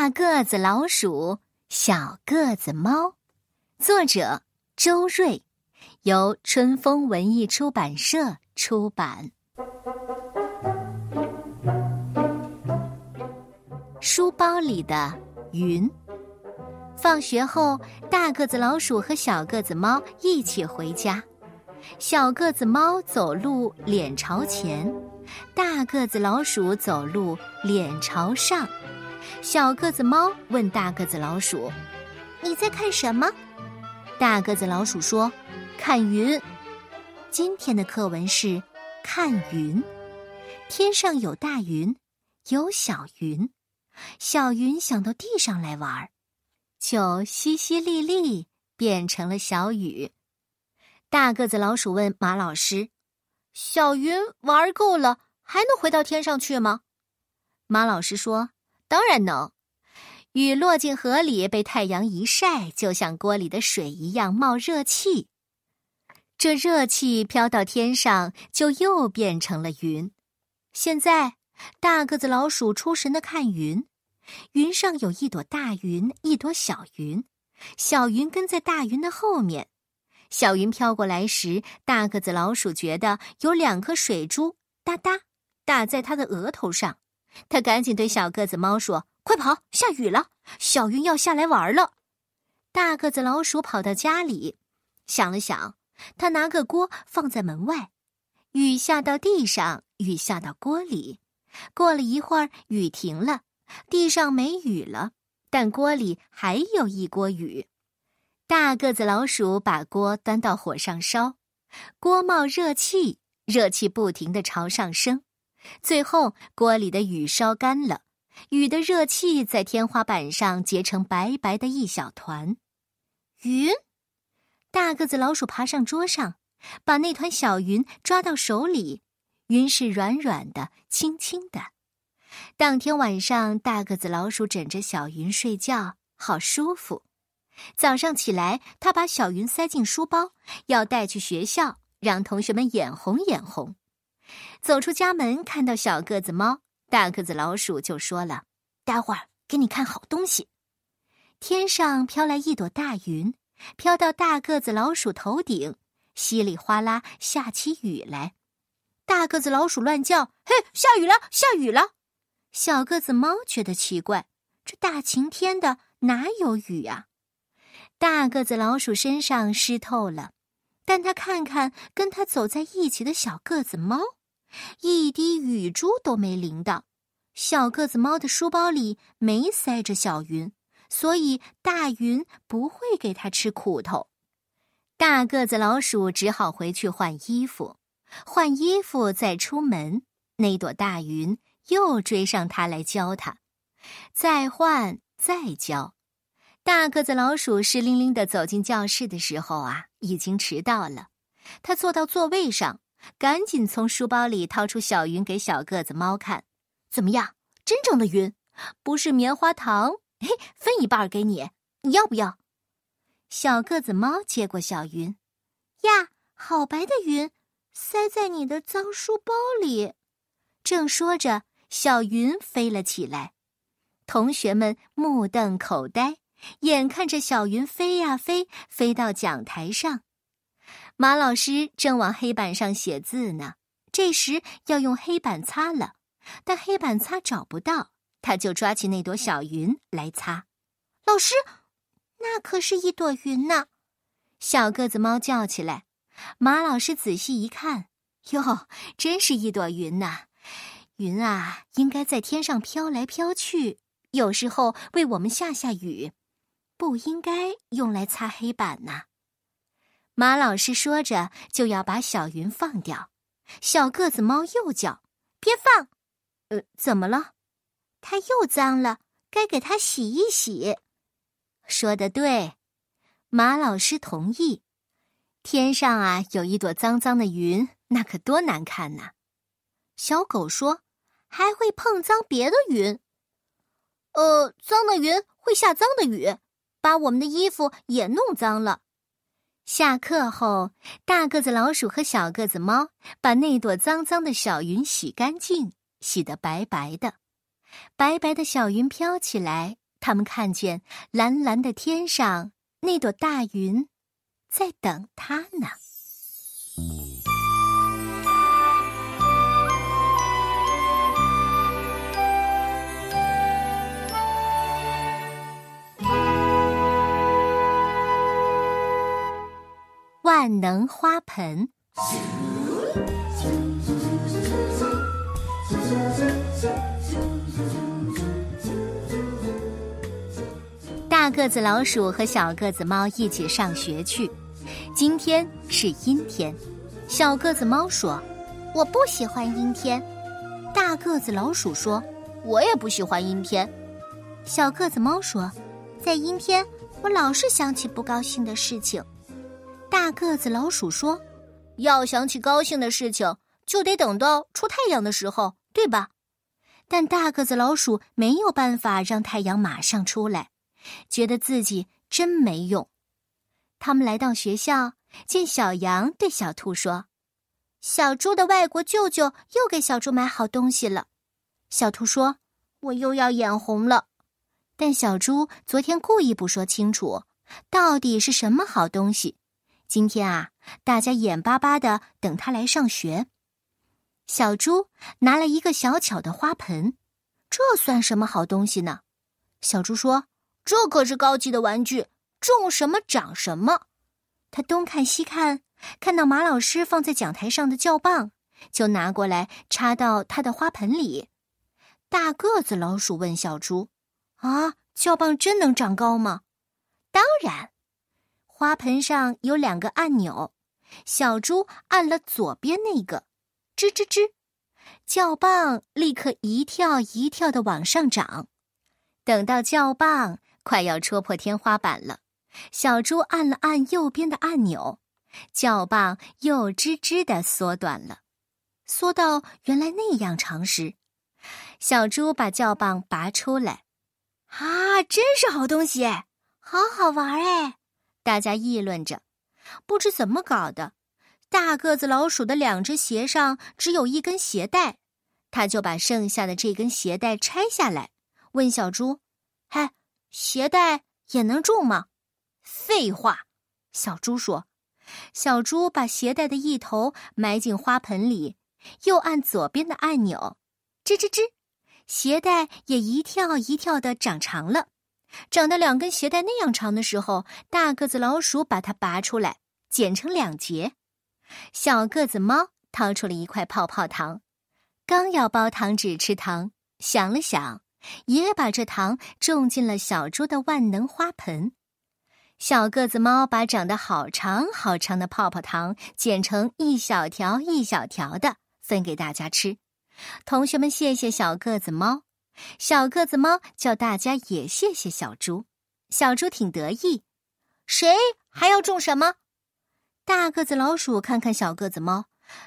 大个子老鼠，小个子猫，作者周瑞，由春风文艺出版社出版。书包里的云。放学后，大个子老鼠和小个子猫一起回家。小个子猫走路脸朝前，大个子老鼠走路脸朝上。小个子猫问大个子老鼠：“你在看什么？”大个子老鼠说：“看云。”今天的课文是“看云”。天上有大云，有小云，小云想到地上来玩，就淅淅沥沥变成了小雨。大个子老鼠问马老师：“小云玩够了，还能回到天上去吗？”马老师说。当然能，雨落进河里，被太阳一晒，就像锅里的水一样冒热气。这热气飘到天上，就又变成了云。现在，大个子老鼠出神的看云，云上有一朵大云，一朵小云，小云跟在大云的后面。小云飘过来时，大个子老鼠觉得有两颗水珠哒哒打在它的额头上。他赶紧对小个子猫说：“快跑，下雨了，小云要下来玩了。”大个子老鼠跑到家里，想了想，他拿个锅放在门外，雨下到地上，雨下到锅里。过了一会儿，雨停了，地上没雨了，但锅里还有一锅雨。大个子老鼠把锅端到火上烧，锅冒热气，热气不停地朝上升。最后，锅里的雨烧干了，雨的热气在天花板上结成白白的一小团。云，大个子老鼠爬上桌上，把那团小云抓到手里。云是软软的，轻轻的。当天晚上，大个子老鼠枕着小云睡觉，好舒服。早上起来，他把小云塞进书包，要带去学校，让同学们眼红眼红。走出家门，看到小个子猫、大个子老鼠，就说了：“待会儿给你看好东西。”天上飘来一朵大云，飘到大个子老鼠头顶，稀里哗啦下起雨来。大个子老鼠乱叫：“嘿，下雨了，下雨了！”小个子猫觉得奇怪：“这大晴天的，哪有雨啊？”大个子老鼠身上湿透了，但他看看跟他走在一起的小个子猫。一滴雨珠都没淋到，小个子猫的书包里没塞着小云，所以大云不会给它吃苦头。大个子老鼠只好回去换衣服，换衣服再出门。那朵大云又追上它来教它，再换再教。大个子老鼠湿淋淋的走进教室的时候啊，已经迟到了。他坐到座位上。赶紧从书包里掏出小云给小个子猫看，怎么样？真正的云，不是棉花糖。嘿，分一半给你，你要不要？小个子猫接过小云，呀，好白的云，塞在你的脏书包里。正说着，小云飞了起来，同学们目瞪口呆，眼看着小云飞呀飞，飞到讲台上。马老师正往黑板上写字呢，这时要用黑板擦了，但黑板擦找不到，他就抓起那朵小云来擦。老师，那可是一朵云呢！小个子猫叫起来。马老师仔细一看，哟，真是一朵云呐！云啊，应该在天上飘来飘去，有时候为我们下下雨，不应该用来擦黑板呐。马老师说着，就要把小云放掉。小个子猫又叫：“别放！”呃，怎么了？它又脏了，该给它洗一洗。说的对，马老师同意。天上啊，有一朵脏脏的云，那可多难看呐。小狗说：“还会碰脏别的云。”呃，脏的云会下脏的雨，把我们的衣服也弄脏了。下课后，大个子老鼠和小个子猫把那朵脏脏的小云洗干净，洗得白白的。白白的小云飘起来，他们看见蓝蓝的天上那朵大云，在等他呢。万能花盆。大个子老鼠和小个子猫一起上学去。今天是阴天，小个子猫说：“我不喜欢阴天。”大个子老鼠说：“我也不喜欢阴天。”小个子猫说：“在阴天，我老是想起不高兴的事情。”大个子老鼠说：“要想起高兴的事情，就得等到出太阳的时候，对吧？”但大个子老鼠没有办法让太阳马上出来，觉得自己真没用。他们来到学校，见小羊对小兔说：“小猪的外国舅舅又给小猪买好东西了。”小兔说：“我又要眼红了。”但小猪昨天故意不说清楚，到底是什么好东西。今天啊，大家眼巴巴的等他来上学。小猪拿了一个小巧的花盆，这算什么好东西呢？小猪说：“这可是高级的玩具，种什么长什么。”他东看西看，看到马老师放在讲台上的教棒，就拿过来插到他的花盆里。大个子老鼠问小猪：“啊，教棒真能长高吗？”“当然。”花盆上有两个按钮，小猪按了左边那个，吱吱吱，胶棒立刻一跳一跳的往上涨。等到胶棒快要戳破天花板了，小猪按了按右边的按钮，胶棒又吱吱的缩短了，缩到原来那样长时，小猪把胶棒拔出来，啊，真是好东西，好好玩哎！大家议论着，不知怎么搞的，大个子老鼠的两只鞋上只有一根鞋带，他就把剩下的这根鞋带拆下来，问小猪：“嗨，鞋带也能种吗？”“废话。”小猪说。小猪把鞋带的一头埋进花盆里，又按左边的按钮，吱吱吱，鞋带也一跳一跳的长长了。长到两根鞋带那样长的时候，大个子老鼠把它拔出来，剪成两截。小个子猫掏出了一块泡泡糖，刚要包糖纸吃糖，想了想，也把这糖种进了小猪的万能花盆。小个子猫把长得好长好长的泡泡糖剪成一小条一小条的，分给大家吃。同学们，谢谢小个子猫。小个子猫叫大家也谢谢小猪，小猪挺得意。谁还要种什么？大个子老鼠看看小个子猫，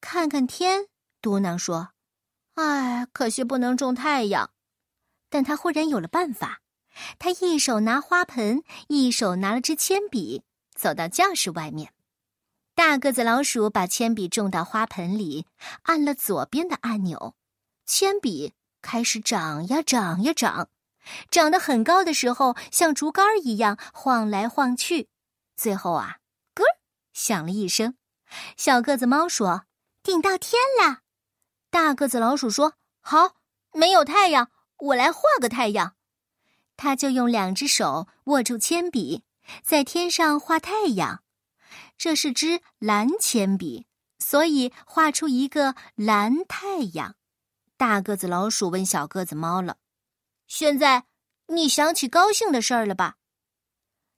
看看天，嘟囔说：“哎，可惜不能种太阳。”但他忽然有了办法，他一手拿花盆，一手拿了支铅笔，走到教室外面。大个子老鼠把铅笔种到花盆里，按了左边的按钮，铅笔。开始长呀长呀长，长得很高的时候，像竹竿一样晃来晃去。最后啊，咯响了一声。小个子猫说：“顶到天了。”大个子老鼠说：“好，没有太阳，我来画个太阳。”他就用两只手握住铅笔，在天上画太阳。这是支蓝铅笔，所以画出一个蓝太阳。大个子老鼠问小个子猫了：“现在你想起高兴的事儿了吧？”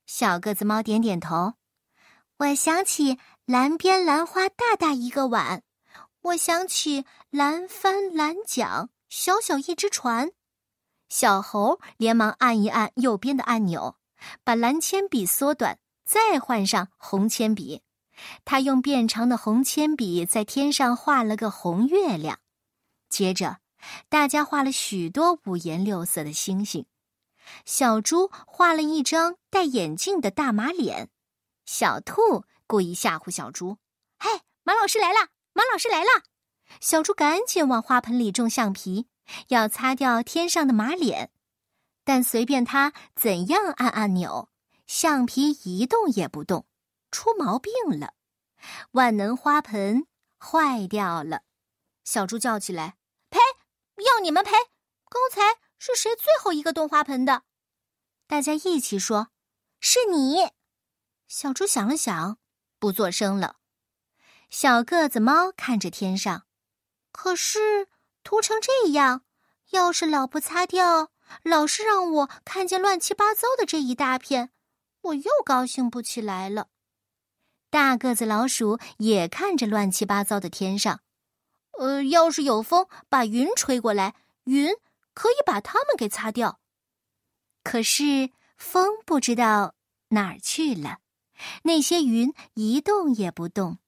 小个子猫点点头：“我想起蓝边蓝花大大一个碗，我想起蓝帆蓝桨小小一只船。”小猴连忙按一按右边的按钮，把蓝铅笔缩短，再换上红铅笔。他用变长的红铅笔在天上画了个红月亮。接着，大家画了许多五颜六色的星星。小猪画了一张戴眼镜的大马脸。小兔故意吓唬小猪：“嘿，马老师来了！马老师来了！”小猪赶紧往花盆里种橡皮，要擦掉天上的马脸。但随便它怎样按按钮，橡皮一动也不动，出毛病了。万能花盆坏掉了，小猪叫起来：“赔！要你们赔！刚才是谁最后一个动花盆的？”大家一起说：“是你。”小猪想了想，不作声了。小个子猫看着天上，可是涂成这样，要是老不擦掉，老是让我看见乱七八糟的这一大片，我又高兴不起来了。大个子老鼠也看着乱七八糟的天上，呃，要是有风把云吹过来，云可以把它们给擦掉。可是风不知道哪儿去了，那些云一动也不动。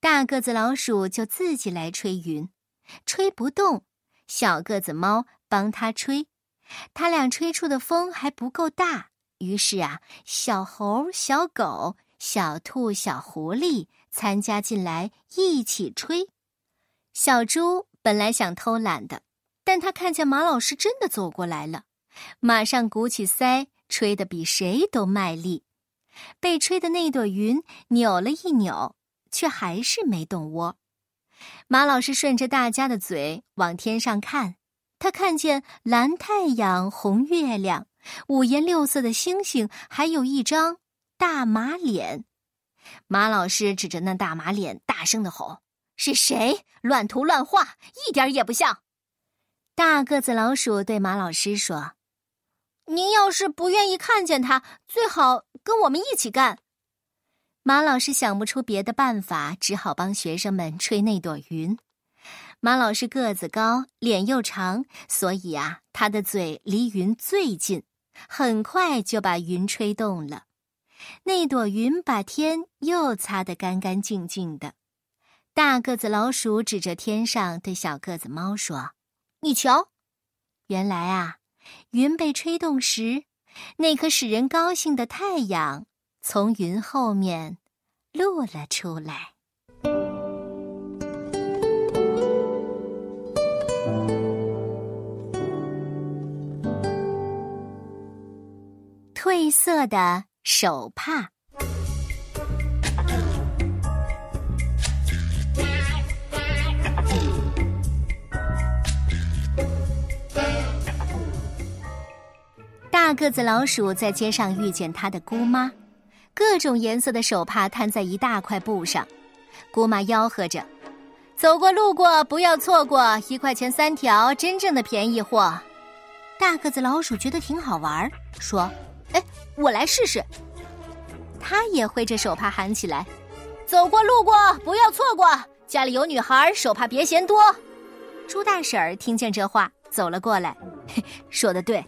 大个子老鼠就自己来吹云，吹不动。小个子猫帮他吹，他俩吹出的风还不够大，于是啊，小猴、小狗。小兔、小狐狸参加进来一起吹。小猪本来想偷懒的，但他看见马老师真的走过来了，马上鼓起腮，吹得比谁都卖力。被吹的那朵云扭了一扭，却还是没动窝。马老师顺着大家的嘴往天上看，他看见蓝太阳、红月亮、五颜六色的星星，还有一张。大马脸，马老师指着那大马脸，大声的吼：“是谁乱涂乱画，一点也不像！”大个子老鼠对马老师说：“您要是不愿意看见他，最好跟我们一起干。”马老师想不出别的办法，只好帮学生们吹那朵云。马老师个子高，脸又长，所以啊，他的嘴离云最近，很快就把云吹动了。那朵云把天又擦得干干净净的。大个子老鼠指着天上对小个子猫说：“你瞧，原来啊，云被吹动时，那颗使人高兴的太阳从云后面露了出来。”褪色的。手帕。大个子老鼠在街上遇见他的姑妈，各种颜色的手帕摊在一大块布上。姑妈吆喝着：“走过路过不要错过，一块钱三条，真正的便宜货。”大个子老鼠觉得挺好玩，说。哎，我来试试。他也挥着手帕喊起来：“走过路过不要错过，家里有女孩手帕别嫌多。”朱大婶儿听见这话走了过来，说的对，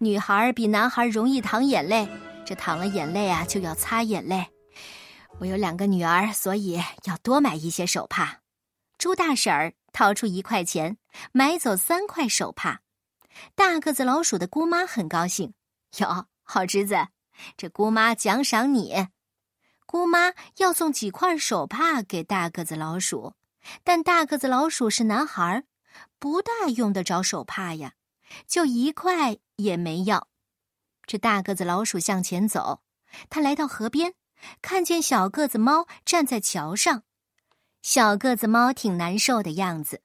女孩比男孩容易淌眼泪，这淌了眼泪啊就要擦眼泪。我有两个女儿，所以要多买一些手帕。猪大婶儿掏出一块钱，买走三块手帕。大个子老鼠的姑妈很高兴，哟。好侄子，这姑妈奖赏你。姑妈要送几块手帕给大个子老鼠，但大个子老鼠是男孩，不大用得着手帕呀，就一块也没要。这大个子老鼠向前走，他来到河边，看见小个子猫站在桥上。小个子猫挺难受的样子，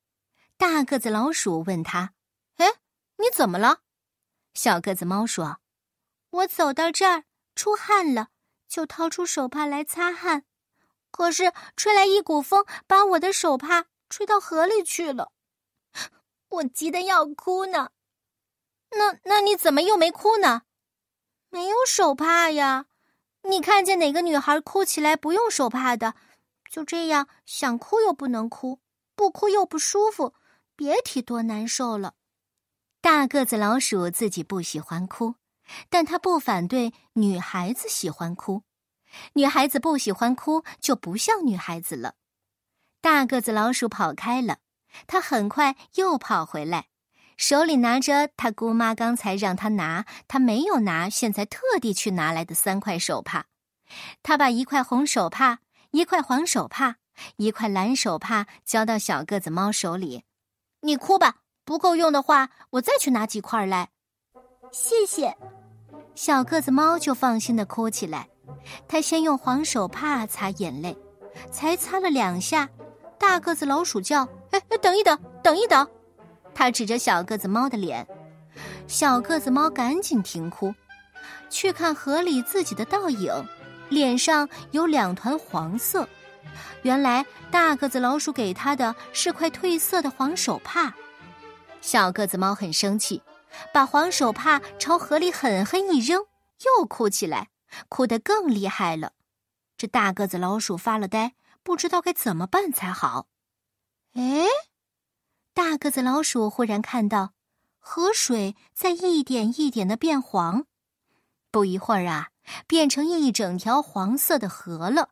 大个子老鼠问他：“哎，你怎么了？”小个子猫说。我走到这儿出汗了，就掏出手帕来擦汗，可是吹来一股风，把我的手帕吹到河里去了，我急得要哭呢。那那你怎么又没哭呢？没有手帕呀。你看见哪个女孩哭起来不用手帕的？就这样，想哭又不能哭，不哭又不舒服，别提多难受了。大个子老鼠自己不喜欢哭。但他不反对女孩子喜欢哭，女孩子不喜欢哭就不像女孩子了。大个子老鼠跑开了，他很快又跑回来，手里拿着他姑妈刚才让他拿，他没有拿，现在特地去拿来的三块手帕。他把一块红手帕、一块黄手帕、一块蓝手帕交到小个子猫手里，你哭吧，不够用的话，我再去拿几块来。谢谢。小个子猫就放心的哭起来。它先用黄手帕擦眼泪，才擦了两下，大个子老鼠叫：“哎哎，等一等，等一等！”他指着小个子猫的脸。小个子猫赶紧停哭，去看河里自己的倒影，脸上有两团黄色。原来大个子老鼠给他的是块褪色的黄手帕。小个子猫很生气，把黄手帕朝河里狠狠一扔，又哭起来，哭得更厉害了。这大个子老鼠发了呆，不知道该怎么办才好。哎，大个子老鼠忽然看到。河水在一点一点的变黄，不一会儿啊，变成一整条黄色的河了。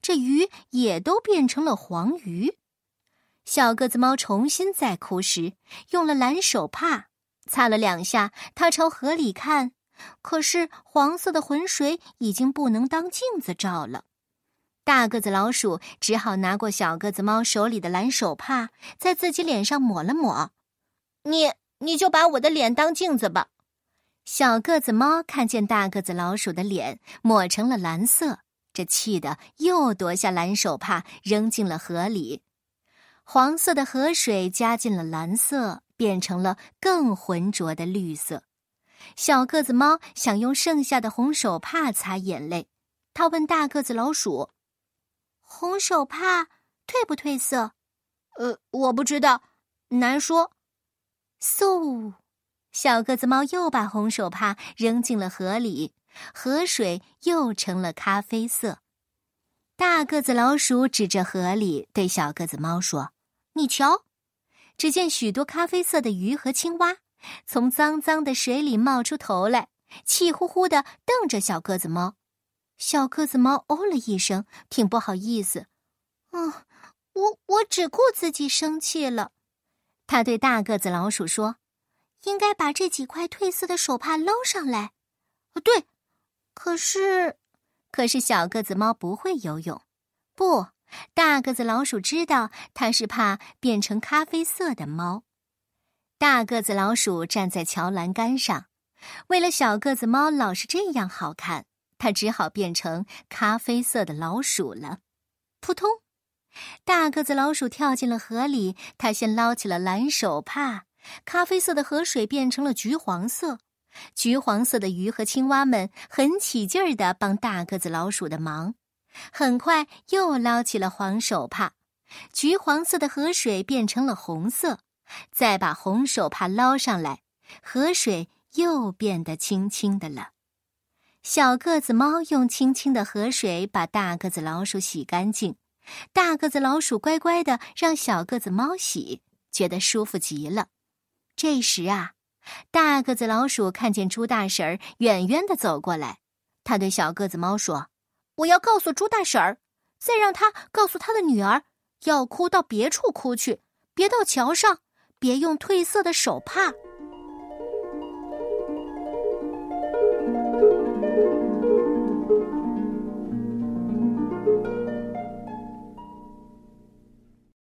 这鱼也都变成了黄鱼。小个子猫重新再哭时，用了蓝手帕擦了两下，它朝河里看，可是黄色的浑水已经不能当镜子照了。大个子老鼠只好拿过小个子猫手里的蓝手帕，在自己脸上抹了抹。你。你就把我的脸当镜子吧。小个子猫看见大个子老鼠的脸抹成了蓝色，这气得又夺下蓝手帕扔进了河里。黄色的河水加进了蓝色，变成了更浑浊的绿色。小个子猫想用剩下的红手帕擦眼泪，他问大个子老鼠：“红手帕褪不褪色？”“呃，我不知道，难说。”嗖！小个子猫又把红手帕扔进了河里，河水又成了咖啡色。大个子老鼠指着河里对小个子猫说：“你瞧！”只见许多咖啡色的鱼和青蛙从脏脏的水里冒出头来，气呼呼的瞪着小个子猫。小个子猫哦了一声，挺不好意思：“啊，我我只顾自己生气了。”他对大个子老鼠说：“应该把这几块褪色的手帕捞上来。”“啊对。”可是，可是小个子猫不会游泳。不，大个子老鼠知道，它是怕变成咖啡色的猫。大个子老鼠站在桥栏杆上，为了小个子猫老是这样好看，它只好变成咖啡色的老鼠了。扑通。大个子老鼠跳进了河里，它先捞起了蓝手帕，咖啡色的河水变成了橘黄色，橘黄色的鱼和青蛙们很起劲儿地帮大个子老鼠的忙，很快又捞起了黄手帕，橘黄色的河水变成了红色，再把红手帕捞上来，河水又变得清清的了。小个子猫用清清的河水把大个子老鼠洗干净。大个子老鼠乖乖的让小个子猫洗，觉得舒服极了。这时啊，大个子老鼠看见猪大婶儿远远的走过来，他对小个子猫说：“我要告诉猪大婶儿，再让他告诉他的女儿，要哭到别处哭去，别到桥上，别用褪色的手帕。”